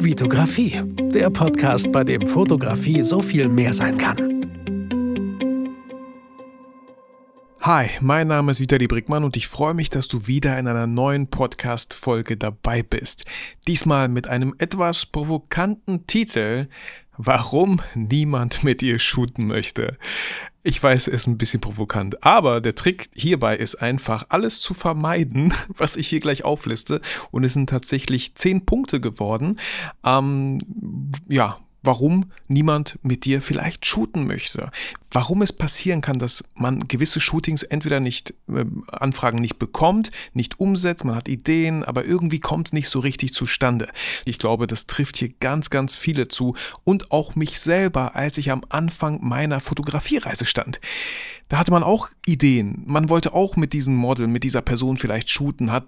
Vitografie, der Podcast, bei dem Fotografie so viel mehr sein kann. Hi, mein Name ist Vitali Brickmann und ich freue mich, dass du wieder in einer neuen Podcast-Folge dabei bist. Diesmal mit einem etwas provokanten Titel, Warum niemand mit dir shooten möchte. Ich weiß, es ist ein bisschen provokant, aber der Trick hierbei ist einfach, alles zu vermeiden, was ich hier gleich aufliste. Und es sind tatsächlich zehn Punkte geworden. Ähm, ja, warum niemand mit dir vielleicht shooten möchte. Warum es passieren kann, dass man gewisse Shootings entweder nicht, äh, Anfragen nicht bekommt, nicht umsetzt, man hat Ideen, aber irgendwie kommt es nicht so richtig zustande. Ich glaube, das trifft hier ganz, ganz viele zu und auch mich selber, als ich am Anfang meiner Fotografiereise stand da hatte man auch Ideen. Man wollte auch mit diesem Model, mit dieser Person vielleicht shooten, hat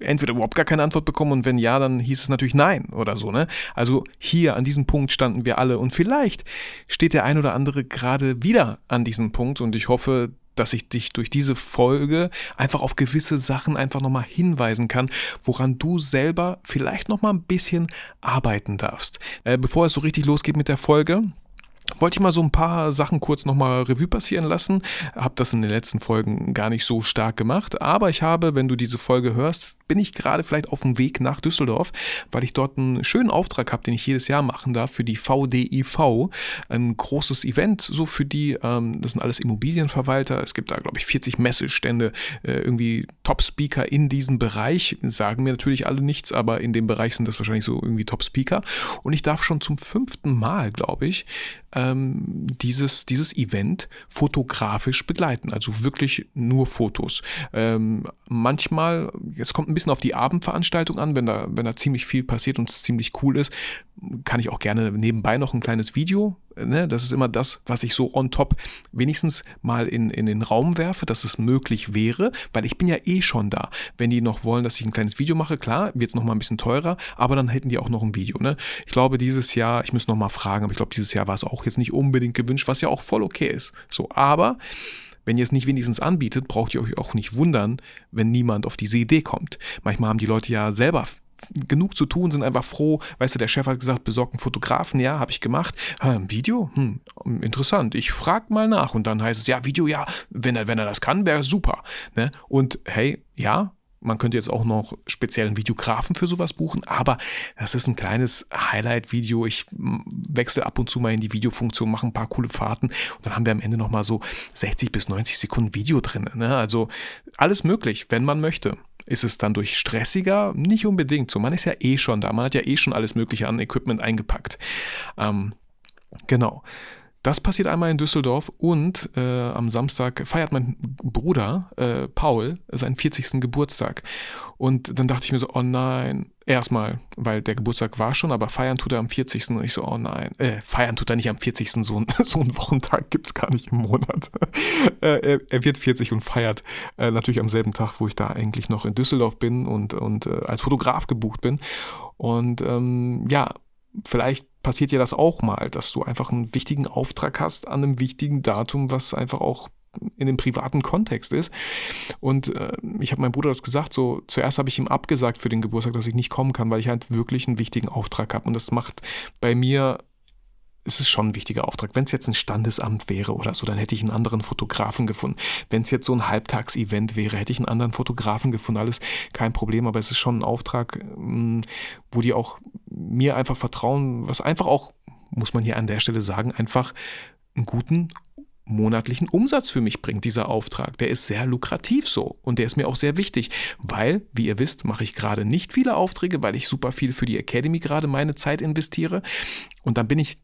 entweder überhaupt gar keine Antwort bekommen und wenn ja, dann hieß es natürlich nein oder so, ne? Also hier an diesem Punkt standen wir alle und vielleicht steht der ein oder andere gerade wieder an diesem Punkt und ich hoffe, dass ich dich durch diese Folge einfach auf gewisse Sachen einfach nochmal hinweisen kann, woran du selber vielleicht nochmal ein bisschen arbeiten darfst. Äh, bevor es so richtig losgeht mit der Folge, wollte ich mal so ein paar Sachen kurz nochmal Revue passieren lassen. Habe das in den letzten Folgen gar nicht so stark gemacht, aber ich habe, wenn du diese Folge hörst, bin ich gerade vielleicht auf dem Weg nach Düsseldorf, weil ich dort einen schönen Auftrag habe, den ich jedes Jahr machen darf für die VDIV. Ein großes Event, so für die, ähm, das sind alles Immobilienverwalter. Es gibt da, glaube ich, 40 Messestände, äh, irgendwie Top-Speaker in diesem Bereich. Sagen mir natürlich alle nichts, aber in dem Bereich sind das wahrscheinlich so irgendwie Top-Speaker. Und ich darf schon zum fünften Mal, glaube ich, ähm, dieses, dieses Event fotografisch begleiten. Also wirklich nur Fotos. Ähm, manchmal, es kommt ein bisschen auf die Abendveranstaltung an, wenn da, wenn da ziemlich viel passiert und es ziemlich cool ist, kann ich auch gerne nebenbei noch ein kleines Video. Ne? Das ist immer das, was ich so on top wenigstens mal in, in den Raum werfe, dass es möglich wäre, weil ich bin ja eh schon da. Wenn die noch wollen, dass ich ein kleines Video mache, klar, wird es nochmal ein bisschen teurer, aber dann hätten die auch noch ein Video. Ne? Ich glaube, dieses Jahr, ich muss nochmal fragen, aber ich glaube, dieses Jahr war es auch jetzt nicht unbedingt gewünscht, was ja auch voll okay ist. So, aber wenn ihr es nicht wenigstens anbietet, braucht ihr euch auch nicht wundern, wenn niemand auf diese Idee kommt. Manchmal haben die Leute ja selber genug zu tun, sind einfach froh. Weißt du, der Chef hat gesagt, besorgt einen Fotografen, ja, habe ich gemacht. ein Video? Hm, interessant. Ich frage mal nach und dann heißt es, ja, Video, ja, wenn er, wenn er das kann, wäre super. Ne? Und hey, ja, man könnte jetzt auch noch speziellen Videografen für sowas buchen, aber das ist ein kleines Highlight-Video. Ich wechsle ab und zu mal in die Videofunktion, mache ein paar coole Fahrten und dann haben wir am Ende nochmal so 60 bis 90 Sekunden Video drin. Ne? Also alles möglich, wenn man möchte. Ist es dann durch stressiger? Nicht unbedingt. So, man ist ja eh schon da. Man hat ja eh schon alles Mögliche an Equipment eingepackt. Ähm, genau. Das passiert einmal in Düsseldorf und äh, am Samstag feiert mein Bruder äh, Paul seinen 40. Geburtstag. Und dann dachte ich mir so, oh nein, erstmal, weil der Geburtstag war schon, aber feiern tut er am 40. Und ich so, oh nein, äh, feiern tut er nicht am 40. So, ein, so einen Wochentag gibt es gar nicht im Monat. äh, er, er, wird 40 und feiert äh, natürlich am selben Tag, wo ich da eigentlich noch in Düsseldorf bin und, und äh, als Fotograf gebucht bin. Und ähm, ja, vielleicht passiert dir das auch mal, dass du einfach einen wichtigen Auftrag hast an einem wichtigen Datum, was einfach auch in dem privaten Kontext ist. Und äh, ich habe meinem Bruder das gesagt, so zuerst habe ich ihm abgesagt für den Geburtstag, dass ich nicht kommen kann, weil ich halt wirklich einen wichtigen Auftrag habe. Und das macht bei mir es ist schon ein wichtiger Auftrag. Wenn es jetzt ein Standesamt wäre oder so, dann hätte ich einen anderen Fotografen gefunden. Wenn es jetzt so ein Halbtagsevent wäre, hätte ich einen anderen Fotografen gefunden. Alles kein Problem, aber es ist schon ein Auftrag, mm, wo die auch mir einfach vertrauen, was einfach auch, muss man hier an der Stelle sagen, einfach einen guten monatlichen Umsatz für mich bringt, dieser Auftrag. Der ist sehr lukrativ so und der ist mir auch sehr wichtig, weil, wie ihr wisst, mache ich gerade nicht viele Aufträge, weil ich super viel für die Academy gerade meine Zeit investiere und dann bin ich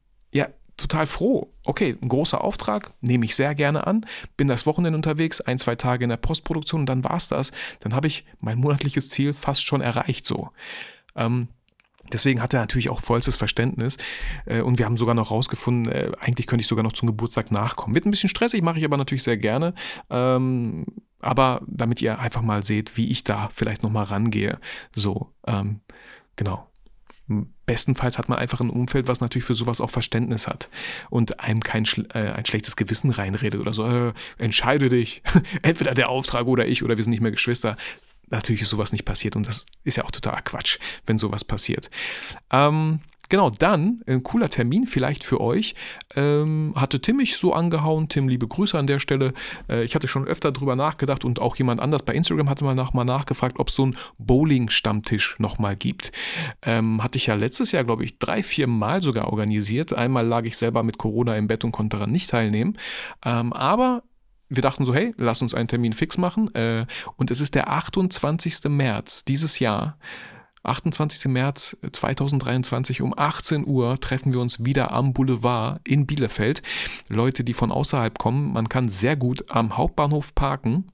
total froh. Okay, ein großer Auftrag, nehme ich sehr gerne an, bin das Wochenende unterwegs, ein, zwei Tage in der Postproduktion und dann war es das. Dann habe ich mein monatliches Ziel fast schon erreicht so. Ähm, Deswegen hat er natürlich auch vollstes Verständnis. Äh, und wir haben sogar noch rausgefunden, äh, eigentlich könnte ich sogar noch zum Geburtstag nachkommen. Wird ein bisschen stressig, mache ich aber natürlich sehr gerne. Ähm, aber damit ihr einfach mal seht, wie ich da vielleicht nochmal rangehe. So, ähm, genau. Bestenfalls hat man einfach ein Umfeld, was natürlich für sowas auch Verständnis hat und einem kein äh, ein schlechtes Gewissen reinredet oder so, äh, entscheide dich, entweder der Auftrag oder ich oder wir sind nicht mehr Geschwister. natürlich ist sowas nicht passiert und das ist ja auch totaler Quatsch, wenn sowas passiert. Ähm, Genau, dann, ein cooler Termin vielleicht für euch, ähm, hatte Tim mich so angehauen. Tim, liebe Grüße an der Stelle. Äh, ich hatte schon öfter drüber nachgedacht und auch jemand anders bei Instagram hatte mal, nach, mal nachgefragt, ob es so einen Bowling-Stammtisch nochmal gibt. Ähm, hatte ich ja letztes Jahr, glaube ich, drei, vier Mal sogar organisiert. Einmal lag ich selber mit Corona im Bett und konnte daran nicht teilnehmen. Ähm, aber wir dachten so, hey, lass uns einen Termin fix machen. Äh, und es ist der 28. März dieses Jahr. 28. März 2023 um 18 Uhr treffen wir uns wieder am Boulevard in Bielefeld. Leute, die von außerhalb kommen, man kann sehr gut am Hauptbahnhof parken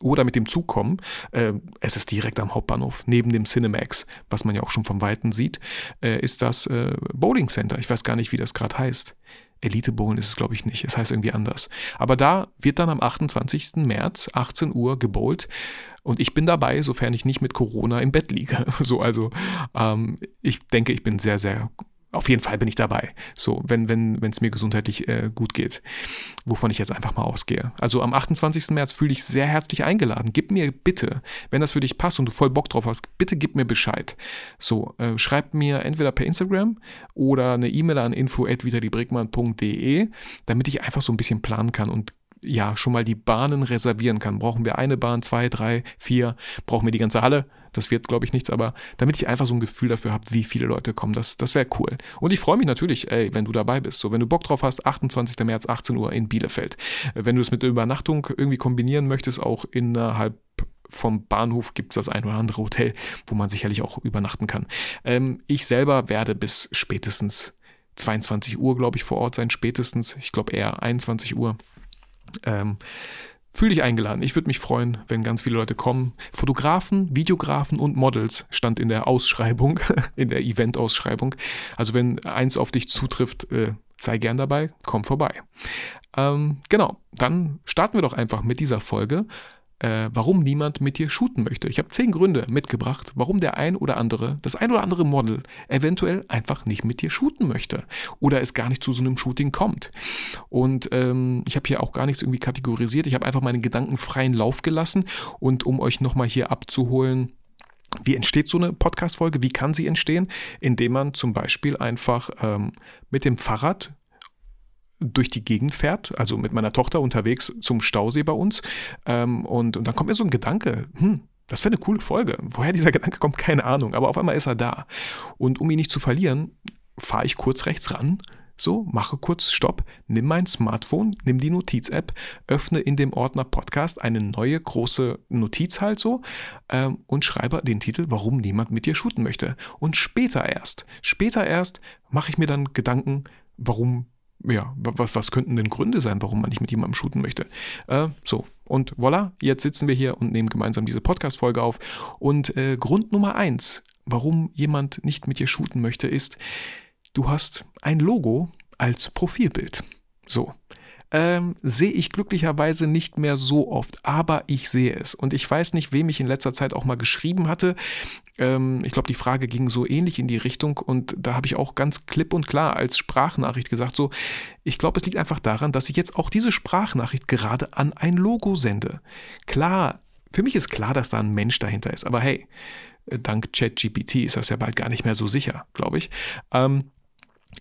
oder mit dem Zug kommen. Äh, es ist direkt am Hauptbahnhof, neben dem Cinemax, was man ja auch schon vom Weiten sieht, äh, ist das äh, Bowling Center. Ich weiß gar nicht, wie das gerade heißt. Elite Bowlen ist es, glaube ich, nicht. Es heißt irgendwie anders. Aber da wird dann am 28. März 18 Uhr gebowlt. Und ich bin dabei, sofern ich nicht mit Corona im Bett liege. So, also ähm, ich denke, ich bin sehr, sehr auf jeden Fall bin ich dabei. So, wenn wenn wenn, es mir gesundheitlich äh, gut geht. Wovon ich jetzt einfach mal ausgehe. Also am 28. März fühle ich sehr herzlich eingeladen. Gib mir bitte, wenn das für dich passt und du voll Bock drauf hast, bitte gib mir Bescheid. So, äh, schreib mir entweder per Instagram oder eine E-Mail an info.vitalibrickmann.de, damit ich einfach so ein bisschen planen kann und ja, schon mal die Bahnen reservieren kann. Brauchen wir eine Bahn, zwei, drei, vier? Brauchen wir die ganze Halle? Das wird, glaube ich, nichts, aber damit ich einfach so ein Gefühl dafür habe, wie viele Leute kommen, das, das wäre cool. Und ich freue mich natürlich, ey, wenn du dabei bist. So, wenn du Bock drauf hast, 28. März, 18 Uhr in Bielefeld. Wenn du es mit Übernachtung irgendwie kombinieren möchtest, auch innerhalb vom Bahnhof gibt es das ein oder andere Hotel, wo man sicherlich auch übernachten kann. Ähm, ich selber werde bis spätestens 22 Uhr, glaube ich, vor Ort sein. Spätestens, ich glaube eher 21 Uhr. Ähm, Fühl dich eingeladen. Ich würde mich freuen, wenn ganz viele Leute kommen. Fotografen, Videografen und Models stand in der Ausschreibung, in der Event-Ausschreibung. Also wenn eins auf dich zutrifft, äh, sei gern dabei, komm vorbei. Ähm, genau, dann starten wir doch einfach mit dieser Folge äh, warum niemand mit dir shooten möchte. Ich habe zehn Gründe mitgebracht, warum der ein oder andere, das ein oder andere Model eventuell einfach nicht mit dir shooten möchte oder es gar nicht zu so einem Shooting kommt. Und ähm, ich habe hier auch gar nichts irgendwie kategorisiert. Ich habe einfach meinen Gedanken freien Lauf gelassen und um euch nochmal hier abzuholen, wie entsteht so eine Podcast-Folge? Wie kann sie entstehen? Indem man zum Beispiel einfach ähm, mit dem Fahrrad durch die Gegend fährt, also mit meiner Tochter unterwegs zum Stausee bei uns. Ähm, und, und dann kommt mir so ein Gedanke, hm, das wäre eine coole Folge. Woher dieser Gedanke kommt, keine Ahnung, aber auf einmal ist er da. Und um ihn nicht zu verlieren, fahre ich kurz rechts ran, so, mache kurz Stopp, nimm mein Smartphone, nimm die Notiz-App, öffne in dem Ordner Podcast eine neue große Notiz halt so ähm, und schreibe den Titel, warum niemand mit dir shooten möchte. Und später erst, später erst mache ich mir dann Gedanken, warum ja, was, was könnten denn Gründe sein, warum man nicht mit jemandem shooten möchte? Äh, so, und voilà, jetzt sitzen wir hier und nehmen gemeinsam diese Podcast-Folge auf. Und äh, Grund Nummer eins, warum jemand nicht mit dir shooten möchte, ist, du hast ein Logo als Profilbild. So, ähm, sehe ich glücklicherweise nicht mehr so oft, aber ich sehe es. Und ich weiß nicht, wem ich in letzter Zeit auch mal geschrieben hatte. Ähm, ich glaube, die Frage ging so ähnlich in die Richtung und da habe ich auch ganz klipp und klar als Sprachnachricht gesagt, so, ich glaube, es liegt einfach daran, dass ich jetzt auch diese Sprachnachricht gerade an ein Logo sende. Klar, für mich ist klar, dass da ein Mensch dahinter ist, aber hey, dank ChatGPT ist das ja bald gar nicht mehr so sicher, glaube ich. Ähm,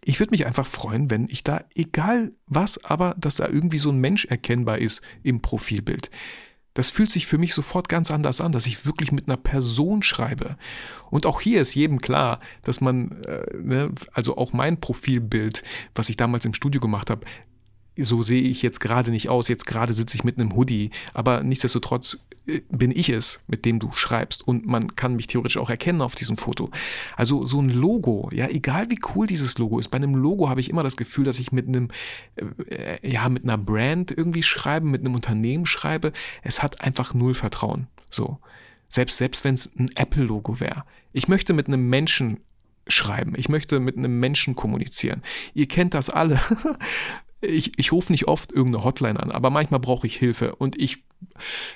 ich würde mich einfach freuen, wenn ich da, egal was, aber dass da irgendwie so ein Mensch erkennbar ist im Profilbild. Das fühlt sich für mich sofort ganz anders an, dass ich wirklich mit einer Person schreibe. Und auch hier ist jedem klar, dass man, äh, ne, also auch mein Profilbild, was ich damals im Studio gemacht habe, so sehe ich jetzt gerade nicht aus. Jetzt gerade sitze ich mit einem Hoodie, aber nichtsdestotrotz bin ich es, mit dem du schreibst und man kann mich theoretisch auch erkennen auf diesem Foto. Also so ein Logo, ja, egal wie cool dieses Logo ist, bei einem Logo habe ich immer das Gefühl, dass ich mit einem, äh, ja, mit einer Brand irgendwie schreibe, mit einem Unternehmen schreibe. Es hat einfach null Vertrauen. So. Selbst, selbst wenn es ein Apple-Logo wäre. Ich möchte mit einem Menschen schreiben. Ich möchte mit einem Menschen kommunizieren. Ihr kennt das alle. ich, ich rufe nicht oft irgendeine Hotline an, aber manchmal brauche ich Hilfe und ich,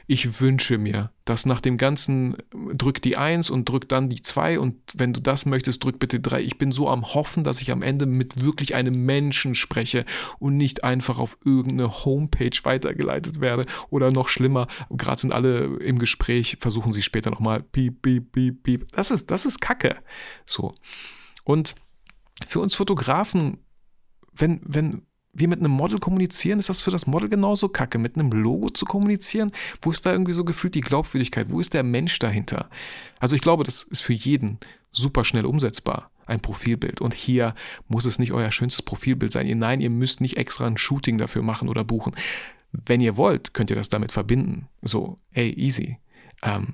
ich wünsche mir, dass nach dem ganzen drück die 1 und drück dann die 2 und wenn du das möchtest, drück bitte 3. Ich bin so am Hoffen, dass ich am Ende mit wirklich einem Menschen spreche und nicht einfach auf irgendeine Homepage weitergeleitet werde oder noch schlimmer, gerade sind alle im Gespräch, versuchen sie später nochmal piep, piep, piep, piep. Das ist, das ist Kacke. So. Und für uns Fotografen, wenn, wenn wir mit einem Model kommunizieren, ist das für das Model genauso kacke, mit einem Logo zu kommunizieren? Wo ist da irgendwie so gefühlt die Glaubwürdigkeit? Wo ist der Mensch dahinter? Also ich glaube, das ist für jeden super schnell umsetzbar, ein Profilbild. Und hier muss es nicht euer schönstes Profilbild sein. Nein, ihr müsst nicht extra ein Shooting dafür machen oder buchen. Wenn ihr wollt, könnt ihr das damit verbinden. So, ey, easy. Ähm,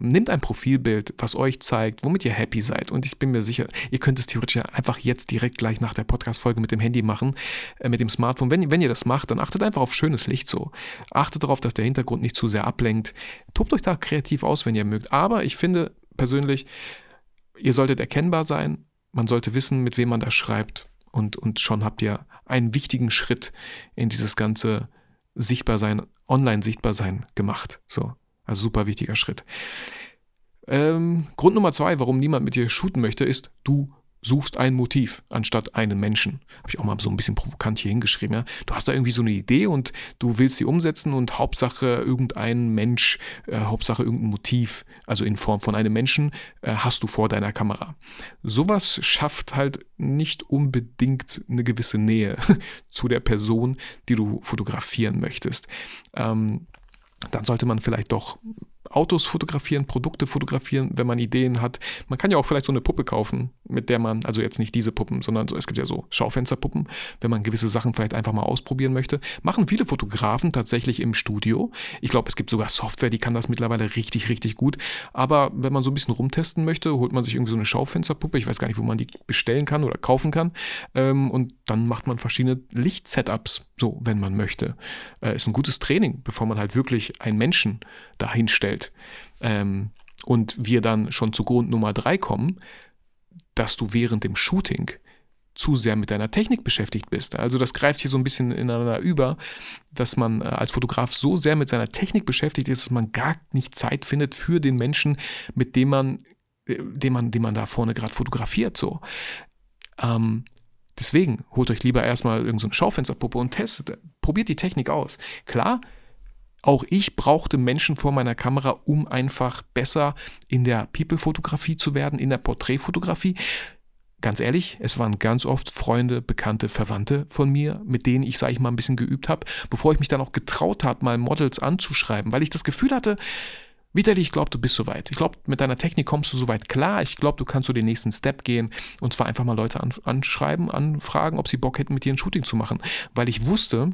Nehmt ein Profilbild, was euch zeigt, womit ihr happy seid. Und ich bin mir sicher, ihr könnt es theoretisch einfach jetzt direkt gleich nach der Podcast-Folge mit dem Handy machen, äh, mit dem Smartphone. Wenn, wenn ihr das macht, dann achtet einfach auf schönes Licht so. Achtet darauf, dass der Hintergrund nicht zu sehr ablenkt. Tobt euch da kreativ aus, wenn ihr mögt. Aber ich finde persönlich, ihr solltet erkennbar sein. Man sollte wissen, mit wem man da schreibt. Und, und schon habt ihr einen wichtigen Schritt in dieses ganze Sichtbarsein, Online-Sichtbarsein gemacht. So. Also super wichtiger Schritt. Ähm, Grund Nummer zwei, warum niemand mit dir shooten möchte, ist, du suchst ein Motiv anstatt einen Menschen. Habe ich auch mal so ein bisschen provokant hier hingeschrieben. Ja? Du hast da irgendwie so eine Idee und du willst sie umsetzen und Hauptsache irgendein Mensch, äh, Hauptsache irgendein Motiv, also in Form von einem Menschen, äh, hast du vor deiner Kamera. Sowas schafft halt nicht unbedingt eine gewisse Nähe zu der Person, die du fotografieren möchtest. Ähm, dann sollte man vielleicht doch Autos fotografieren, Produkte fotografieren, wenn man Ideen hat. Man kann ja auch vielleicht so eine Puppe kaufen, mit der man, also jetzt nicht diese Puppen, sondern so, es gibt ja so Schaufensterpuppen, wenn man gewisse Sachen vielleicht einfach mal ausprobieren möchte. Machen viele Fotografen tatsächlich im Studio. Ich glaube, es gibt sogar Software, die kann das mittlerweile richtig, richtig gut. Aber wenn man so ein bisschen rumtesten möchte, holt man sich irgendwie so eine Schaufensterpuppe. Ich weiß gar nicht, wo man die bestellen kann oder kaufen kann. Ähm, und dann macht man verschiedene Lichtsetups, so, wenn man möchte. Äh, ist ein gutes Training, bevor man halt wirklich einen Menschen dahin stellt. Ähm, und wir dann schon zu Grund Nummer drei kommen, dass du während dem Shooting zu sehr mit deiner Technik beschäftigt bist. Also das greift hier so ein bisschen ineinander über, dass man äh, als Fotograf so sehr mit seiner Technik beschäftigt ist, dass man gar nicht Zeit findet für den Menschen, mit dem man, äh, den man, den man da vorne gerade fotografiert. So. Ähm, deswegen holt euch lieber erstmal irgendeine so Schaufensterpuppe und testet, probiert die Technik aus. Klar, auch ich brauchte Menschen vor meiner Kamera, um einfach besser in der People-Fotografie zu werden, in der Porträtfotografie. Ganz ehrlich, es waren ganz oft Freunde, Bekannte, Verwandte von mir, mit denen ich, sage ich mal, ein bisschen geübt habe, bevor ich mich dann auch getraut habe, mal Models anzuschreiben, weil ich das Gefühl hatte, Vitali, ich glaube, du bist soweit. Ich glaube, mit deiner Technik kommst du soweit klar. Ich glaube, du kannst so den nächsten Step gehen und zwar einfach mal Leute anschreiben, anfragen, ob sie Bock hätten, mit dir ein Shooting zu machen. Weil ich wusste,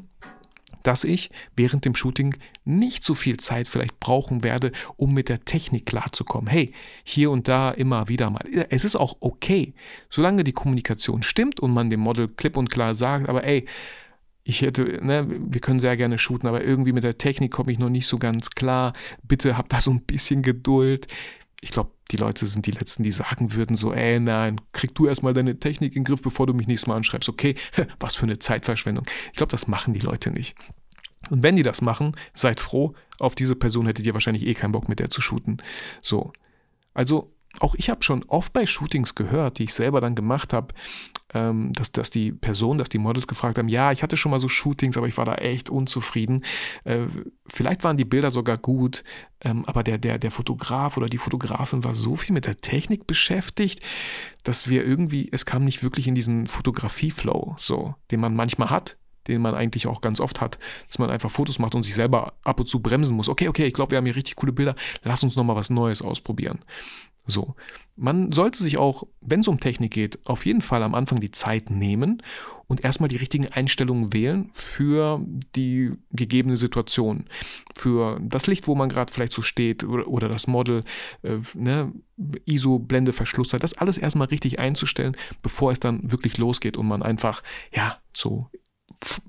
dass ich während dem Shooting nicht so viel Zeit vielleicht brauchen werde, um mit der Technik klarzukommen. Hey, hier und da immer wieder mal. Es ist auch okay, solange die Kommunikation stimmt und man dem Model klipp und klar sagt, aber ey, ich hätte, ne, wir können sehr gerne shooten, aber irgendwie mit der Technik komme ich noch nicht so ganz klar. Bitte habt da so ein bisschen Geduld. Ich glaube, die Leute sind die Letzten, die sagen würden so, ey, nein, krieg du erstmal deine Technik in den Griff, bevor du mich nächstes Mal anschreibst. Okay, was für eine Zeitverschwendung. Ich glaube, das machen die Leute nicht. Und wenn die das machen, seid froh, auf diese Person hättet ihr wahrscheinlich eh keinen Bock mit der zu shooten. So. Also, auch ich habe schon oft bei Shootings gehört, die ich selber dann gemacht habe, ähm, dass, dass die Person, dass die Models gefragt haben, ja, ich hatte schon mal so Shootings, aber ich war da echt unzufrieden. Äh, vielleicht waren die Bilder sogar gut, ähm, aber der, der, der Fotograf oder die Fotografin war so viel mit der Technik beschäftigt, dass wir irgendwie, es kam nicht wirklich in diesen Fotografie-Flow, so, den man manchmal hat, den man eigentlich auch ganz oft hat, dass man einfach Fotos macht und sich selber ab und zu bremsen muss. Okay, okay, ich glaube, wir haben hier richtig coole Bilder, lass uns nochmal was Neues ausprobieren. So, man sollte sich auch, wenn es um Technik geht, auf jeden Fall am Anfang die Zeit nehmen und erstmal die richtigen Einstellungen wählen für die gegebene Situation. Für das Licht, wo man gerade vielleicht so steht oder, oder das Model, äh, ne, ISO, Blende, Verschlusszeit, das alles erstmal richtig einzustellen, bevor es dann wirklich losgeht und man einfach, ja, so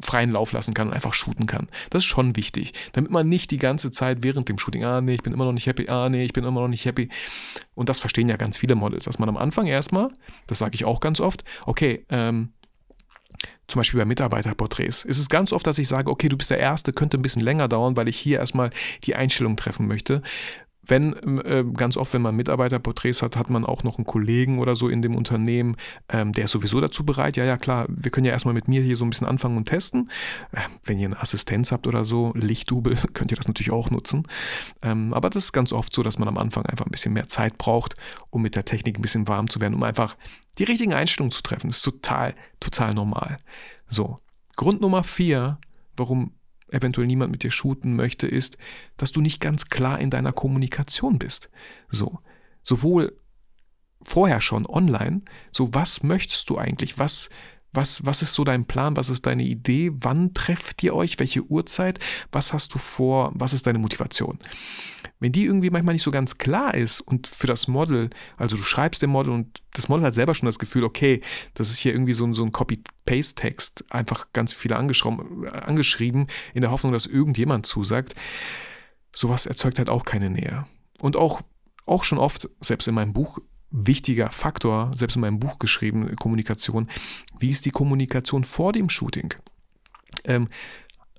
freien Lauf lassen kann und einfach shooten kann. Das ist schon wichtig, damit man nicht die ganze Zeit während dem Shooting, ah nee, ich bin immer noch nicht happy, ah nee, ich bin immer noch nicht happy. Und das verstehen ja ganz viele Models, dass man am Anfang erstmal, das sage ich auch ganz oft, okay, ähm, zum Beispiel bei Mitarbeiterporträts, ist es ganz oft, dass ich sage, okay, du bist der Erste, könnte ein bisschen länger dauern, weil ich hier erstmal die Einstellung treffen möchte wenn äh, ganz oft, wenn man Mitarbeiterporträts hat, hat man auch noch einen Kollegen oder so in dem Unternehmen, ähm, der ist sowieso dazu bereit. Ja, ja, klar, wir können ja erstmal mit mir hier so ein bisschen anfangen und testen. Äh, wenn ihr eine Assistenz habt oder so, Lichtdubel, könnt ihr das natürlich auch nutzen. Ähm, aber das ist ganz oft so, dass man am Anfang einfach ein bisschen mehr Zeit braucht, um mit der Technik ein bisschen warm zu werden, um einfach die richtigen Einstellungen zu treffen. Das ist total, total normal. So, Grund Nummer vier, warum eventuell niemand mit dir shooten möchte, ist, dass du nicht ganz klar in deiner Kommunikation bist. So, sowohl vorher schon online, so was möchtest du eigentlich, was was, was ist so dein Plan? Was ist deine Idee? Wann trefft ihr euch? Welche Uhrzeit? Was hast du vor? Was ist deine Motivation? Wenn die irgendwie manchmal nicht so ganz klar ist und für das Model, also du schreibst dem Model und das Model hat selber schon das Gefühl, okay, das ist hier irgendwie so ein, so ein Copy-Paste-Text, einfach ganz viele angeschrieben, in der Hoffnung, dass irgendjemand zusagt. Sowas erzeugt halt auch keine Nähe. Und auch, auch schon oft, selbst in meinem Buch, wichtiger Faktor, selbst in meinem Buch geschrieben, Kommunikation. Wie ist die Kommunikation vor dem Shooting? Ähm,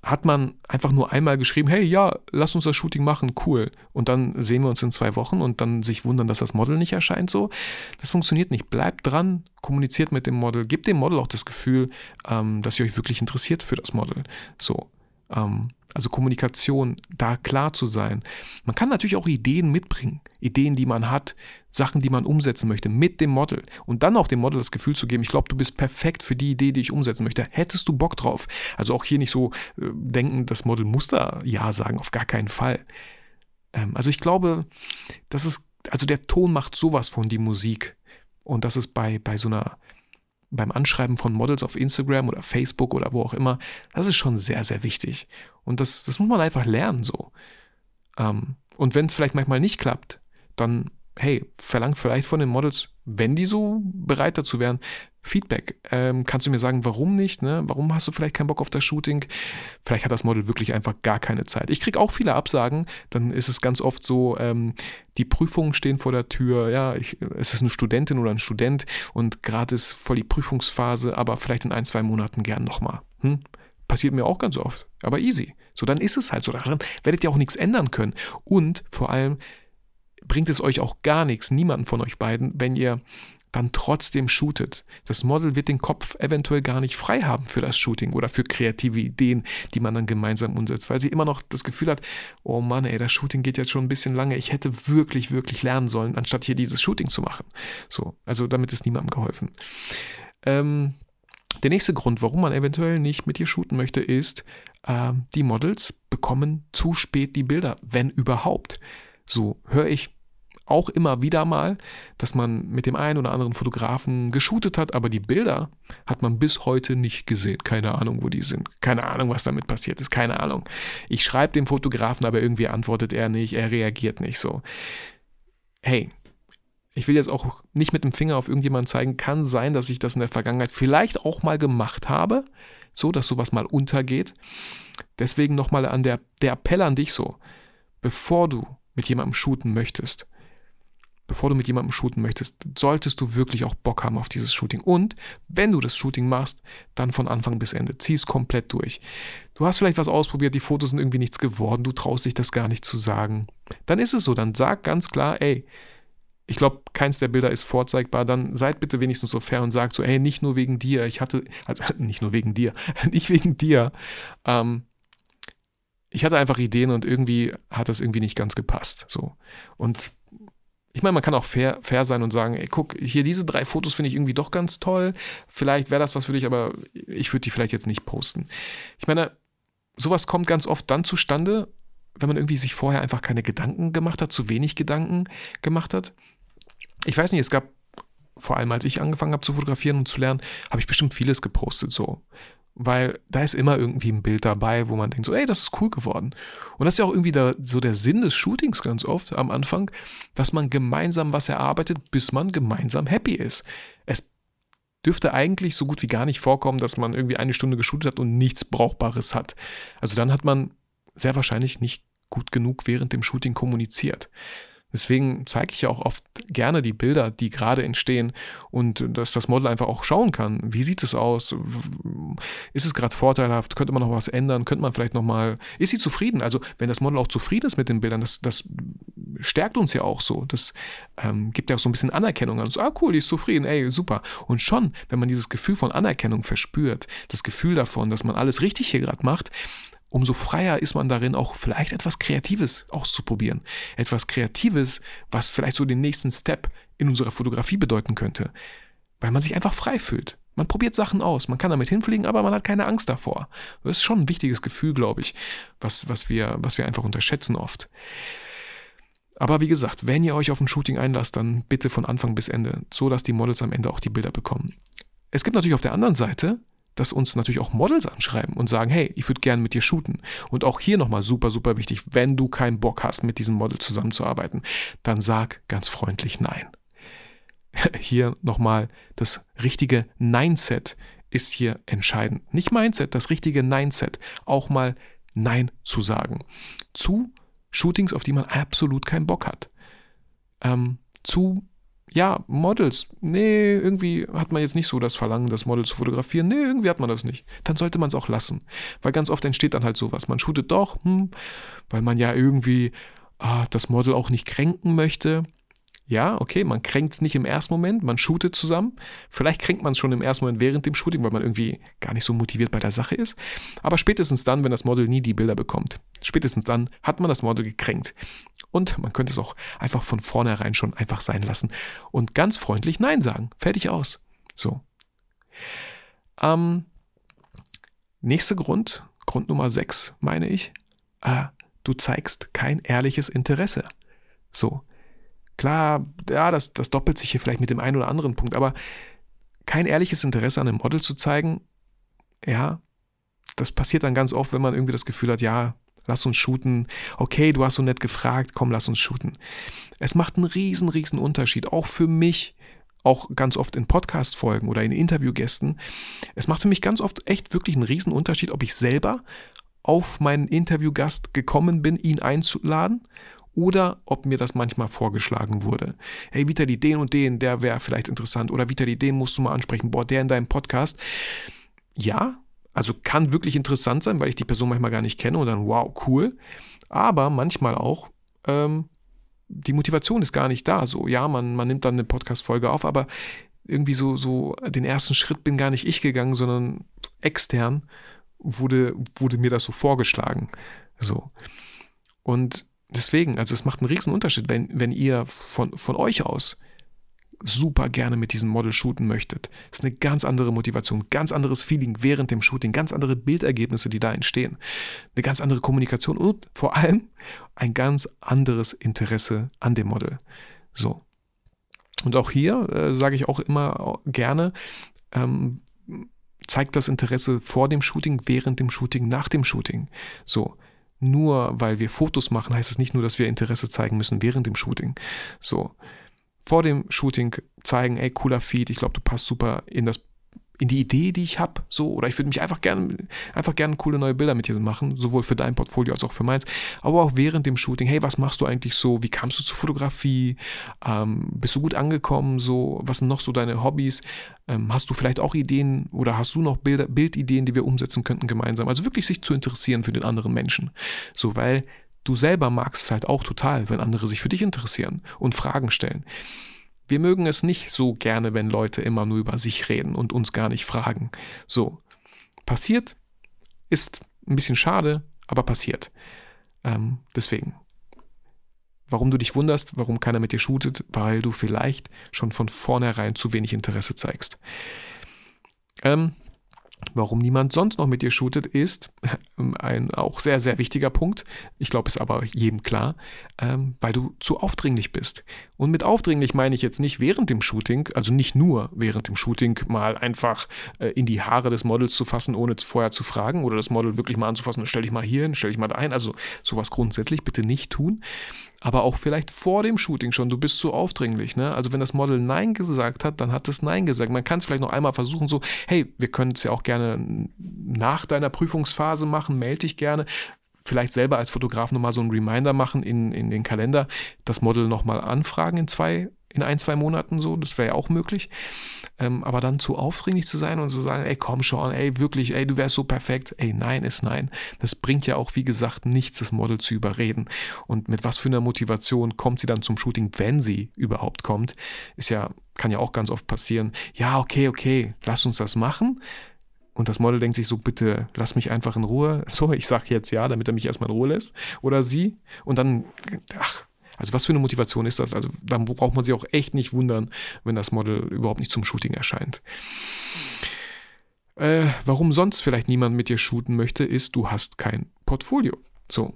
hat man einfach nur einmal geschrieben, hey, ja, lass uns das Shooting machen, cool. Und dann sehen wir uns in zwei Wochen und dann sich wundern, dass das Model nicht erscheint so. Das funktioniert nicht. Bleibt dran, kommuniziert mit dem Model, gebt dem Model auch das Gefühl, ähm, dass ihr euch wirklich interessiert für das Model. So. Ähm, also Kommunikation, da klar zu sein. Man kann natürlich auch Ideen mitbringen, Ideen, die man hat, Sachen, die man umsetzen möchte mit dem Model und dann auch dem Model das Gefühl zu geben, ich glaube, du bist perfekt für die Idee, die ich umsetzen möchte. Hättest du Bock drauf? Also auch hier nicht so äh, denken, das Model muss da ja sagen, auf gar keinen Fall. Ähm, also ich glaube, das ist, also der Ton macht sowas von die Musik und das ist bei, bei so einer beim Anschreiben von Models auf Instagram oder Facebook oder wo auch immer, das ist schon sehr, sehr wichtig. Und das, das muss man einfach lernen so. Ähm, und wenn es vielleicht manchmal nicht klappt, dann, hey, verlangt vielleicht von den Models, wenn die so bereit dazu wären, Feedback. Ähm, kannst du mir sagen, warum nicht? Ne? Warum hast du vielleicht keinen Bock auf das Shooting? Vielleicht hat das Model wirklich einfach gar keine Zeit. Ich kriege auch viele Absagen. Dann ist es ganz oft so, ähm, die Prüfungen stehen vor der Tür. Ja, ich, es ist eine Studentin oder ein Student und gerade ist voll die Prüfungsphase, aber vielleicht in ein, zwei Monaten gern nochmal. Hm? Passiert mir auch ganz oft. Aber easy. So, dann ist es halt so. Daran werdet ihr auch nichts ändern können. Und vor allem bringt es euch auch gar nichts, niemanden von euch beiden, wenn ihr dann trotzdem shootet. Das Model wird den Kopf eventuell gar nicht frei haben für das Shooting oder für kreative Ideen, die man dann gemeinsam umsetzt, weil sie immer noch das Gefühl hat, oh Mann, ey, das Shooting geht jetzt schon ein bisschen lange, ich hätte wirklich, wirklich lernen sollen, anstatt hier dieses Shooting zu machen. So, also damit ist niemandem geholfen. Ähm, der nächste Grund, warum man eventuell nicht mit dir shooten möchte, ist, äh, die Models bekommen zu spät die Bilder, wenn überhaupt. So höre ich auch immer wieder mal, dass man mit dem einen oder anderen Fotografen geshootet hat, aber die Bilder hat man bis heute nicht gesehen. Keine Ahnung, wo die sind. Keine Ahnung, was damit passiert ist. Keine Ahnung. Ich schreibe dem Fotografen, aber irgendwie antwortet er nicht, er reagiert nicht so. Hey, ich will jetzt auch nicht mit dem Finger auf irgendjemanden zeigen, kann sein, dass ich das in der Vergangenheit vielleicht auch mal gemacht habe, so dass sowas mal untergeht. Deswegen nochmal an der, der Appell an dich so, bevor du mit jemandem shooten möchtest, bevor du mit jemandem shooten möchtest, solltest du wirklich auch Bock haben auf dieses Shooting. Und wenn du das Shooting machst, dann von Anfang bis Ende. Zieh es komplett durch. Du hast vielleicht was ausprobiert, die Fotos sind irgendwie nichts geworden, du traust dich das gar nicht zu sagen. Dann ist es so, dann sag ganz klar, ey, ich glaube, keins der Bilder ist vorzeigbar, dann seid bitte wenigstens so fair und sagt so, ey, nicht nur wegen dir, ich hatte, also nicht nur wegen dir, nicht wegen dir, ähm, ich hatte einfach Ideen und irgendwie hat das irgendwie nicht ganz gepasst. So. Und ich meine, man kann auch fair, fair sein und sagen, ey, guck, hier diese drei Fotos finde ich irgendwie doch ganz toll. Vielleicht wäre das was für dich, aber ich würde die vielleicht jetzt nicht posten. Ich meine, sowas kommt ganz oft dann zustande, wenn man irgendwie sich vorher einfach keine Gedanken gemacht hat, zu wenig Gedanken gemacht hat. Ich weiß nicht, es gab vor allem als ich angefangen habe zu fotografieren und zu lernen, habe ich bestimmt vieles gepostet so weil da ist immer irgendwie ein Bild dabei, wo man denkt so, ey, das ist cool geworden. Und das ist ja auch irgendwie da, so der Sinn des Shootings ganz oft am Anfang, dass man gemeinsam was erarbeitet, bis man gemeinsam happy ist. Es dürfte eigentlich so gut wie gar nicht vorkommen, dass man irgendwie eine Stunde geshootet hat und nichts Brauchbares hat. Also dann hat man sehr wahrscheinlich nicht gut genug während dem Shooting kommuniziert. Deswegen zeige ich ja auch oft gerne die Bilder, die gerade entstehen und dass das Model einfach auch schauen kann. Wie sieht es aus? Ist es gerade vorteilhaft? Könnte man noch was ändern? Könnte man vielleicht nochmal, ist sie zufrieden? Also wenn das Model auch zufrieden ist mit den Bildern, das, das stärkt uns ja auch so. Das ähm, gibt ja auch so ein bisschen Anerkennung an Ah, cool, die ist zufrieden, ey, super. Und schon, wenn man dieses Gefühl von Anerkennung verspürt, das Gefühl davon, dass man alles richtig hier gerade macht, umso freier ist man darin, auch vielleicht etwas Kreatives auszuprobieren. Etwas Kreatives, was vielleicht so den nächsten Step in unserer Fotografie bedeuten könnte. Weil man sich einfach frei fühlt. Man probiert Sachen aus, man kann damit hinfliegen, aber man hat keine Angst davor. Das ist schon ein wichtiges Gefühl, glaube ich, was, was, wir, was wir einfach unterschätzen oft. Aber wie gesagt, wenn ihr euch auf ein Shooting einlasst, dann bitte von Anfang bis Ende, so dass die Models am Ende auch die Bilder bekommen. Es gibt natürlich auf der anderen Seite dass uns natürlich auch Models anschreiben und sagen, hey, ich würde gerne mit dir shooten. Und auch hier nochmal super, super wichtig, wenn du keinen Bock hast, mit diesem Model zusammenzuarbeiten, dann sag ganz freundlich Nein. Hier nochmal das richtige Nein-Set ist hier entscheidend. Nicht Mindset, das richtige Nein-Set. Auch mal Nein zu sagen. Zu Shootings, auf die man absolut keinen Bock hat. Ähm, zu ja, Models, nee, irgendwie hat man jetzt nicht so das Verlangen, das Model zu fotografieren. Nee, irgendwie hat man das nicht. Dann sollte man es auch lassen. Weil ganz oft entsteht dann halt sowas. Man shootet doch, hm, weil man ja irgendwie ah, das Model auch nicht kränken möchte. Ja, okay, man kränkt es nicht im ersten Moment, man shootet zusammen. Vielleicht kränkt man es schon im ersten Moment während dem Shooting, weil man irgendwie gar nicht so motiviert bei der Sache ist. Aber spätestens dann, wenn das Model nie die Bilder bekommt, spätestens dann hat man das Model gekränkt. Und man könnte es auch einfach von vornherein schon einfach sein lassen und ganz freundlich Nein sagen. Fertig aus. So. Ähm, nächster Grund, Grund Nummer 6, meine ich, äh, du zeigst kein ehrliches Interesse. So. Klar, ja, das, das doppelt sich hier vielleicht mit dem einen oder anderen Punkt, aber kein ehrliches Interesse an einem Model zu zeigen, ja, das passiert dann ganz oft, wenn man irgendwie das Gefühl hat, ja, lass uns shooten. Okay, du hast so nett gefragt, komm, lass uns shooten. Es macht einen riesen, riesen Unterschied, auch für mich, auch ganz oft in Podcast-Folgen oder in Interviewgästen. Es macht für mich ganz oft echt wirklich einen riesen Unterschied, ob ich selber auf meinen Interviewgast gekommen bin, ihn einzuladen oder ob mir das manchmal vorgeschlagen wurde. Hey Vitali, den und den, der wäre vielleicht interessant oder Vitali, den musst du mal ansprechen. Boah, der in deinem Podcast. Ja, also kann wirklich interessant sein, weil ich die Person manchmal gar nicht kenne und dann wow, cool. Aber manchmal auch ähm, die Motivation ist gar nicht da. So, ja, man, man nimmt dann eine Podcast-Folge auf, aber irgendwie so, so den ersten Schritt bin gar nicht ich gegangen, sondern extern wurde, wurde mir das so vorgeschlagen. So. Und deswegen, also es macht einen riesen Unterschied, wenn, wenn ihr von, von euch aus super gerne mit diesem Model shooten möchtet. Ist eine ganz andere Motivation, ganz anderes Feeling während dem Shooting, ganz andere Bildergebnisse, die da entstehen, eine ganz andere Kommunikation und vor allem ein ganz anderes Interesse an dem Model. So. Und auch hier äh, sage ich auch immer gerne, ähm, zeigt das Interesse vor dem Shooting, während dem Shooting, nach dem Shooting. So nur weil wir Fotos machen, heißt es nicht nur, dass wir Interesse zeigen müssen während dem Shooting. So. Vor dem Shooting zeigen, ey, cooler Feed, ich glaube, du passt super in das in die Idee, die ich habe, so, oder ich würde mich einfach gerne, einfach gerne coole neue Bilder mit dir machen, sowohl für dein Portfolio als auch für meins, aber auch während dem Shooting, hey, was machst du eigentlich so, wie kamst du zur Fotografie, ähm, bist du gut angekommen, so, was sind noch so deine Hobbys, ähm, hast du vielleicht auch Ideen oder hast du noch Bilder, Bildideen, die wir umsetzen könnten gemeinsam, also wirklich sich zu interessieren für den anderen Menschen, so, weil du selber magst es halt auch total, wenn andere sich für dich interessieren und Fragen stellen. Wir mögen es nicht so gerne, wenn Leute immer nur über sich reden und uns gar nicht fragen. So, passiert, ist ein bisschen schade, aber passiert. Ähm, deswegen. Warum du dich wunderst, warum keiner mit dir shootet, weil du vielleicht schon von vornherein zu wenig Interesse zeigst. Ähm, Warum niemand sonst noch mit dir shootet, ist ein auch sehr, sehr wichtiger Punkt. Ich glaube, ist aber jedem klar, ähm, weil du zu aufdringlich bist. Und mit aufdringlich meine ich jetzt nicht während dem Shooting, also nicht nur während dem Shooting mal einfach äh, in die Haare des Models zu fassen, ohne vorher zu fragen oder das Model wirklich mal anzufassen, stell dich mal hier hin, stell dich mal da ein. Also sowas grundsätzlich bitte nicht tun aber auch vielleicht vor dem Shooting schon, du bist zu aufdringlich. Ne? Also wenn das Model Nein gesagt hat, dann hat es Nein gesagt. Man kann es vielleicht noch einmal versuchen, so, hey, wir können es ja auch gerne nach deiner Prüfungsphase machen, melde dich gerne. vielleicht selber als Fotograf nochmal so einen Reminder machen in, in den Kalender, das Model nochmal anfragen in zwei, in ein, zwei Monaten so, das wäre ja auch möglich. Ähm, aber dann zu aufdringlich zu sein und zu sagen, ey, komm schon, ey, wirklich, ey, du wärst so perfekt. Ey, nein ist nein. Das bringt ja auch, wie gesagt, nichts, das Model zu überreden. Und mit was für einer Motivation kommt sie dann zum Shooting, wenn sie überhaupt kommt, ist ja, kann ja auch ganz oft passieren. Ja, okay, okay, lass uns das machen. Und das Model denkt sich so, bitte lass mich einfach in Ruhe. So, ich sag jetzt ja, damit er mich erstmal in Ruhe lässt. Oder sie. Und dann, ach, also was für eine Motivation ist das? Also dann braucht man sich auch echt nicht wundern, wenn das Model überhaupt nicht zum Shooting erscheint. Äh, warum sonst vielleicht niemand mit dir shooten möchte, ist, du hast kein Portfolio. So.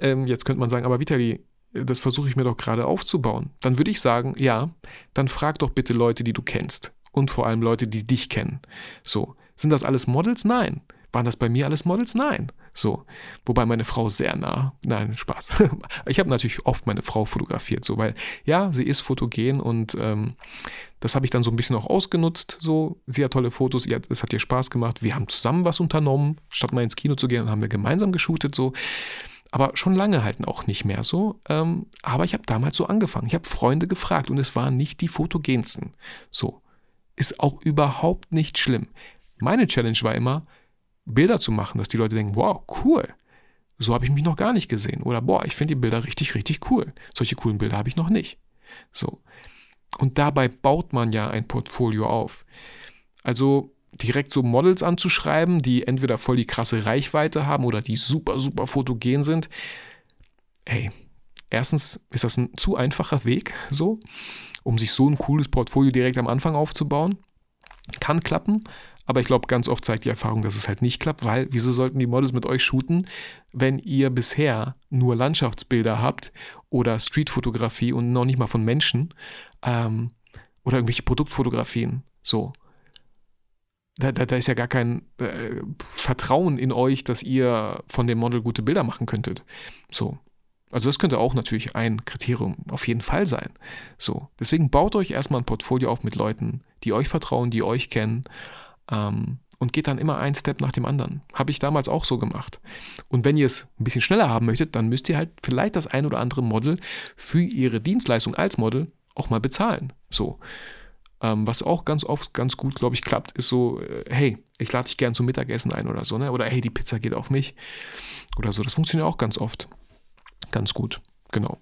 Ähm, jetzt könnte man sagen, aber Vitali, das versuche ich mir doch gerade aufzubauen. Dann würde ich sagen, ja, dann frag doch bitte Leute, die du kennst. Und vor allem Leute, die dich kennen. So. Sind das alles Models? Nein. Waren das bei mir alles Models? Nein. So. Wobei meine Frau sehr nah. Nein, Spaß. ich habe natürlich oft meine Frau fotografiert, so, weil ja, sie ist fotogen und ähm, das habe ich dann so ein bisschen auch ausgenutzt. So, sie hat tolle Fotos, hat, es hat ihr Spaß gemacht. Wir haben zusammen was unternommen. Statt mal ins Kino zu gehen, haben wir gemeinsam geshootet. So. Aber schon lange halt auch nicht mehr so. Ähm, aber ich habe damals so angefangen. Ich habe Freunde gefragt und es waren nicht die fotogensten. So. Ist auch überhaupt nicht schlimm. Meine Challenge war immer, Bilder zu machen, dass die Leute denken, wow, cool. So habe ich mich noch gar nicht gesehen. Oder boah, ich finde die Bilder richtig, richtig cool. Solche coolen Bilder habe ich noch nicht. So. Und dabei baut man ja ein Portfolio auf. Also direkt so Models anzuschreiben, die entweder voll die krasse Reichweite haben oder die super, super fotogen sind. Hey, erstens ist das ein zu einfacher Weg, so, um sich so ein cooles Portfolio direkt am Anfang aufzubauen. Kann klappen, aber ich glaube, ganz oft zeigt die Erfahrung, dass es halt nicht klappt, weil wieso sollten die Models mit euch shooten, wenn ihr bisher nur Landschaftsbilder habt oder Streetfotografie und noch nicht mal von Menschen ähm, oder irgendwelche Produktfotografien. So. Da, da, da ist ja gar kein äh, Vertrauen in euch, dass ihr von dem Model gute Bilder machen könntet. So. Also das könnte auch natürlich ein Kriterium auf jeden Fall sein. So. Deswegen baut euch erstmal ein Portfolio auf mit Leuten, die euch vertrauen, die euch kennen ähm, und geht dann immer ein Step nach dem anderen. Habe ich damals auch so gemacht. Und wenn ihr es ein bisschen schneller haben möchtet, dann müsst ihr halt vielleicht das ein oder andere Model für ihre Dienstleistung als Model auch mal bezahlen. So. Ähm, was auch ganz oft ganz gut, glaube ich, klappt, ist so, äh, hey, ich lade dich gern zum Mittagessen ein oder so, ne? Oder hey, die Pizza geht auf mich. Oder so. Das funktioniert auch ganz oft. Ganz gut. Genau.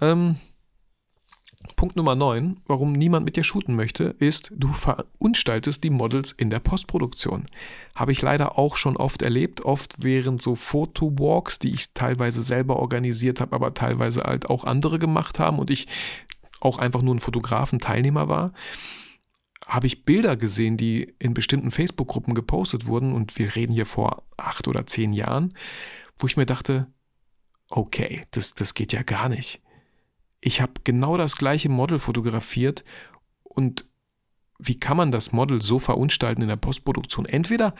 Ähm, Punkt Nummer 9, warum niemand mit dir shooten möchte, ist, du verunstaltest die Models in der Postproduktion. Habe ich leider auch schon oft erlebt, oft während so Fotowalks, die ich teilweise selber organisiert habe, aber teilweise halt auch andere gemacht haben und ich auch einfach nur ein Fotografen Teilnehmer war, habe ich Bilder gesehen, die in bestimmten Facebook-Gruppen gepostet wurden und wir reden hier vor acht oder zehn Jahren, wo ich mir dachte, okay, das, das geht ja gar nicht ich habe genau das gleiche Model fotografiert und wie kann man das Model so verunstalten in der Postproduktion? Entweder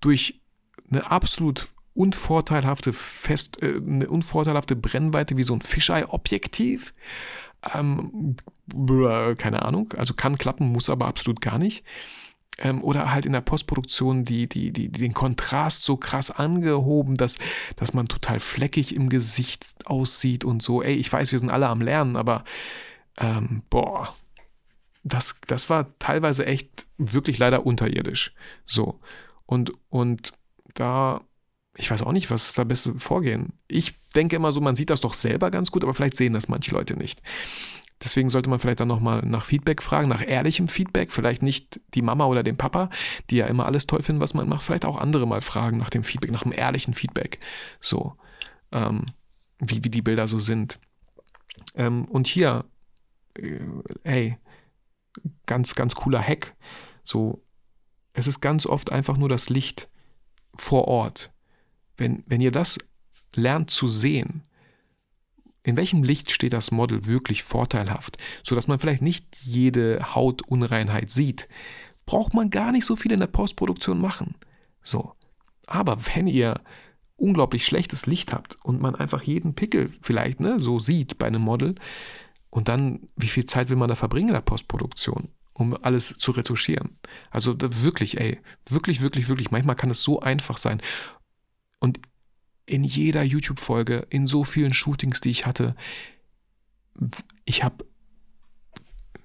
durch eine absolut unvorteilhafte Fest, äh, eine unvorteilhafte Brennweite wie so ein Fisheye-Objektiv. Ähm, keine Ahnung, also kann klappen, muss aber absolut gar nicht ähm, oder halt in der Postproduktion die, die, die, den Kontrast so krass angehoben, dass, dass man total fleckig im Gesicht aussieht und so. Ey, ich weiß, wir sind alle am Lernen, aber ähm, boah, das, das war teilweise echt wirklich leider unterirdisch. So. Und, und da, ich weiß auch nicht, was ist da beste Vorgehen. Ich denke immer so, man sieht das doch selber ganz gut, aber vielleicht sehen das manche Leute nicht. Deswegen sollte man vielleicht dann nochmal nach Feedback fragen, nach ehrlichem Feedback. Vielleicht nicht die Mama oder den Papa, die ja immer alles toll finden, was man macht. Vielleicht auch andere mal fragen nach dem Feedback, nach dem ehrlichen Feedback. So, ähm, wie, wie die Bilder so sind. Ähm, und hier, äh, hey, ganz, ganz cooler Hack. So, es ist ganz oft einfach nur das Licht vor Ort. Wenn, wenn ihr das lernt zu sehen, in welchem Licht steht das Model wirklich vorteilhaft, sodass man vielleicht nicht jede Hautunreinheit sieht, braucht man gar nicht so viel in der Postproduktion machen. So. Aber wenn ihr unglaublich schlechtes Licht habt und man einfach jeden Pickel vielleicht ne, so sieht bei einem Model und dann, wie viel Zeit will man da verbringen in der Postproduktion, um alles zu retuschieren? Also wirklich, ey, wirklich, wirklich, wirklich, manchmal kann es so einfach sein. Und in jeder YouTube-Folge, in so vielen Shootings, die ich hatte, ich habe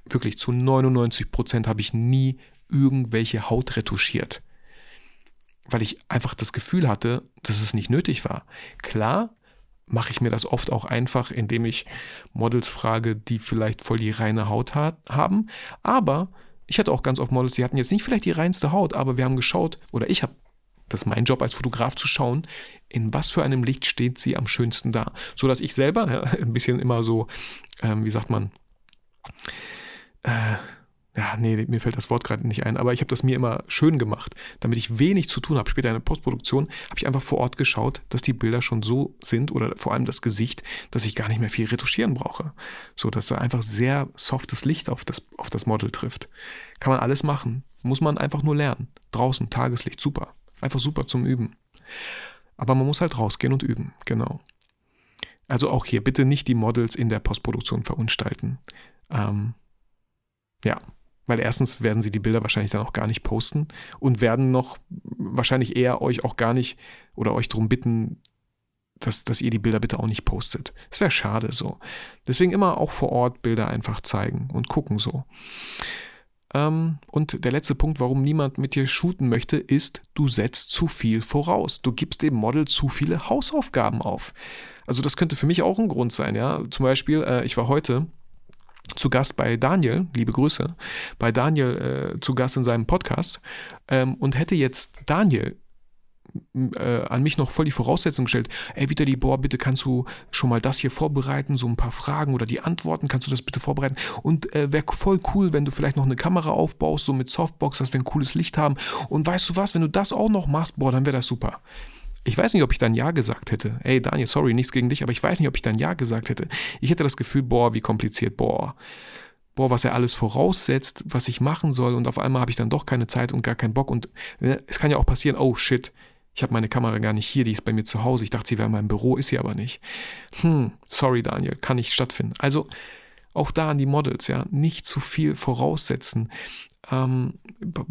wirklich zu 99 Prozent habe ich nie irgendwelche Haut retuschiert. Weil ich einfach das Gefühl hatte, dass es nicht nötig war. Klar mache ich mir das oft auch einfach, indem ich Models frage, die vielleicht voll die reine Haut hat, haben. Aber ich hatte auch ganz oft Models, die hatten jetzt nicht vielleicht die reinste Haut, aber wir haben geschaut, oder ich habe das ist mein Job als Fotograf zu schauen, in was für einem Licht steht sie am schönsten da. So dass ich selber ja, ein bisschen immer so, ähm, wie sagt man, äh, ja, nee, mir fällt das Wort gerade nicht ein, aber ich habe das mir immer schön gemacht, damit ich wenig zu tun habe. Später in der Postproduktion habe ich einfach vor Ort geschaut, dass die Bilder schon so sind oder vor allem das Gesicht, dass ich gar nicht mehr viel retuschieren brauche. So, dass da einfach sehr softes Licht auf das, auf das Model trifft. Kann man alles machen, muss man einfach nur lernen. Draußen, Tageslicht, super. Einfach super zum Üben. Aber man muss halt rausgehen und üben, genau. Also auch hier bitte nicht die Models in der Postproduktion verunstalten. Ähm, ja, weil erstens werden sie die Bilder wahrscheinlich dann auch gar nicht posten und werden noch wahrscheinlich eher euch auch gar nicht oder euch darum bitten, dass, dass ihr die Bilder bitte auch nicht postet. Das wäre schade so. Deswegen immer auch vor Ort Bilder einfach zeigen und gucken so. Ähm, und der letzte Punkt, warum niemand mit dir shooten möchte, ist, du setzt zu viel voraus. Du gibst dem Model zu viele Hausaufgaben auf. Also das könnte für mich auch ein Grund sein, ja. Zum Beispiel, äh, ich war heute zu Gast bei Daniel, liebe Grüße, bei Daniel äh, zu Gast in seinem Podcast ähm, und hätte jetzt Daniel äh, an mich noch voll die Voraussetzung gestellt, ey Vitali, boah, bitte kannst du schon mal das hier vorbereiten, so ein paar Fragen oder die Antworten, kannst du das bitte vorbereiten und äh, wäre voll cool, wenn du vielleicht noch eine Kamera aufbaust, so mit Softbox, dass wir ein cooles Licht haben und weißt du was, wenn du das auch noch machst, boah, dann wäre das super. Ich weiß nicht, ob ich dann Ja gesagt hätte. Ey, Daniel, sorry, nichts gegen dich, aber ich weiß nicht, ob ich dann Ja gesagt hätte. Ich hätte das Gefühl, boah, wie kompliziert, boah. Boah, was er alles voraussetzt, was ich machen soll und auf einmal habe ich dann doch keine Zeit und gar keinen Bock und ne, es kann ja auch passieren, oh shit, ich habe meine Kamera gar nicht hier, die ist bei mir zu Hause. Ich dachte, sie wäre in meinem Büro, ist sie aber nicht. Hm, sorry Daniel, kann nicht stattfinden. Also auch da an die Models, ja, nicht zu viel voraussetzen. Ähm,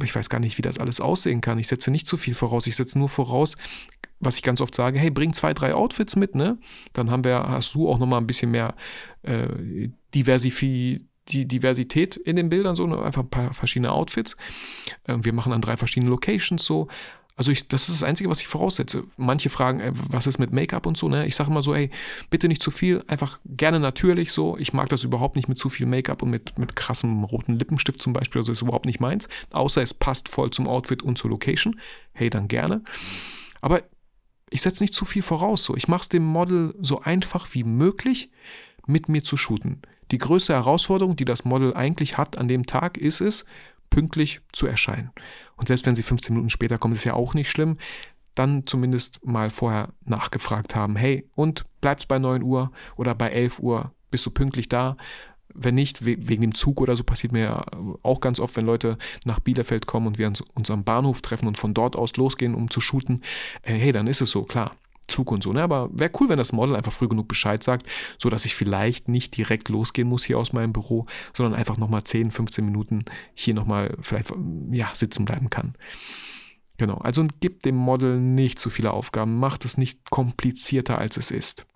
ich weiß gar nicht, wie das alles aussehen kann. Ich setze nicht zu viel voraus. Ich setze nur voraus, was ich ganz oft sage, hey, bring zwei, drei Outfits mit, ne? Dann haben wir, hast du auch nochmal ein bisschen mehr äh, Diversifi die Diversität in den Bildern, so ne? einfach ein paar verschiedene Outfits. Äh, wir machen an drei verschiedenen Locations so. Also ich, das ist das Einzige, was ich voraussetze. Manche fragen, ey, was ist mit Make-up und so, ne? Ich sage immer so, ey, bitte nicht zu viel, einfach gerne natürlich so. Ich mag das überhaupt nicht mit zu viel Make-up und mit, mit krassem roten Lippenstift zum Beispiel. Also ist überhaupt nicht meins. Außer es passt voll zum Outfit und zur Location. Hey, dann gerne. Aber ich setze nicht zu viel voraus. So. Ich mache es dem Model so einfach wie möglich, mit mir zu shooten. Die größte Herausforderung, die das Model eigentlich hat an dem Tag, ist es, pünktlich zu erscheinen. Und selbst wenn sie 15 Minuten später kommen, ist ja auch nicht schlimm. Dann zumindest mal vorher nachgefragt haben, hey, und bleibst bei 9 Uhr oder bei 11 Uhr, bist du pünktlich da? Wenn nicht, wegen dem Zug oder so passiert mir ja auch ganz oft, wenn Leute nach Bielefeld kommen und wir uns am Bahnhof treffen und von dort aus losgehen, um zu shooten. Äh, hey, dann ist es so, klar. Zug und so. Ne? Aber wäre cool, wenn das Model einfach früh genug Bescheid sagt, sodass ich vielleicht nicht direkt losgehen muss hier aus meinem Büro, sondern einfach nochmal 10, 15 Minuten hier nochmal vielleicht ja, sitzen bleiben kann. Genau, also gibt dem Model nicht zu viele Aufgaben, macht es nicht komplizierter, als es ist.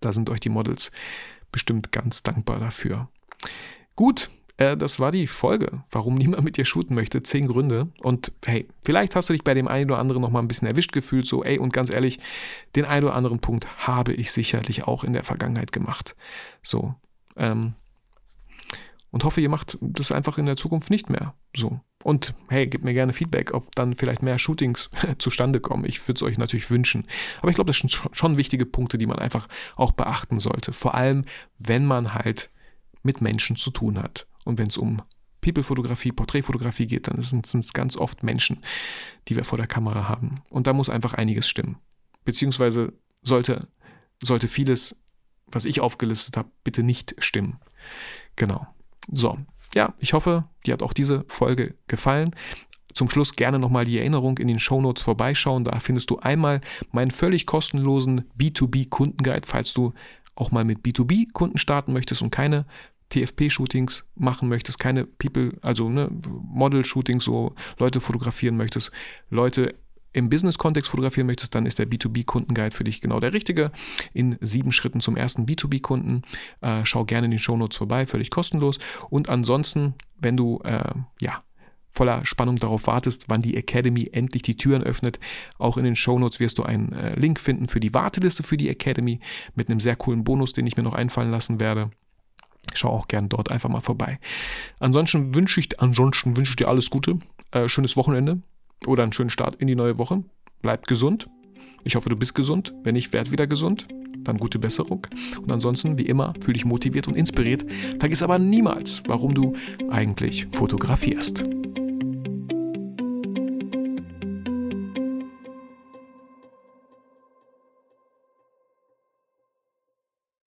Da sind euch die Models bestimmt ganz dankbar dafür. Gut, äh, das war die Folge, warum niemand mit dir shooten möchte. Zehn Gründe. Und hey, vielleicht hast du dich bei dem einen oder anderen noch mal ein bisschen erwischt gefühlt. So, ey, und ganz ehrlich, den einen oder anderen Punkt habe ich sicherlich auch in der Vergangenheit gemacht. So. Ähm, und hoffe, ihr macht das einfach in der Zukunft nicht mehr. So. Und hey, gebt mir gerne Feedback, ob dann vielleicht mehr Shootings zustande kommen. Ich würde es euch natürlich wünschen. Aber ich glaube, das sind schon wichtige Punkte, die man einfach auch beachten sollte. Vor allem, wenn man halt mit Menschen zu tun hat. Und wenn es um People-Fotografie, Porträtfotografie geht, dann sind es ganz oft Menschen, die wir vor der Kamera haben. Und da muss einfach einiges stimmen. Beziehungsweise sollte, sollte vieles, was ich aufgelistet habe, bitte nicht stimmen. Genau. So, ja, ich hoffe, dir hat auch diese Folge gefallen. Zum Schluss gerne nochmal die Erinnerung in den Shownotes vorbeischauen. Da findest du einmal meinen völlig kostenlosen B2B-Kundenguide, falls du auch mal mit B2B-Kunden starten möchtest und keine TFP-Shootings machen möchtest, keine People, also ne, Model-Shootings, so Leute fotografieren möchtest, Leute im Business-Kontext fotografieren möchtest, dann ist der B2B-Kundenguide für dich genau der richtige. In sieben Schritten zum ersten B2B-Kunden. Äh, schau gerne in den Shownotes vorbei, völlig kostenlos. Und ansonsten, wenn du äh, ja voller Spannung darauf wartest, wann die Academy endlich die Türen öffnet. Auch in den Shownotes wirst du einen äh, Link finden für die Warteliste für die Academy mit einem sehr coolen Bonus, den ich mir noch einfallen lassen werde. Schau auch gern dort einfach mal vorbei. Ansonsten wünsche ich, ansonsten wünsche ich dir alles Gute, äh, schönes Wochenende oder einen schönen Start in die neue Woche. Bleib gesund. Ich hoffe, du bist gesund. Wenn nicht, werd wieder gesund. Dann gute Besserung. Und ansonsten, wie immer, fühle dich motiviert und inspiriert. Vergiss aber niemals, warum du eigentlich fotografierst.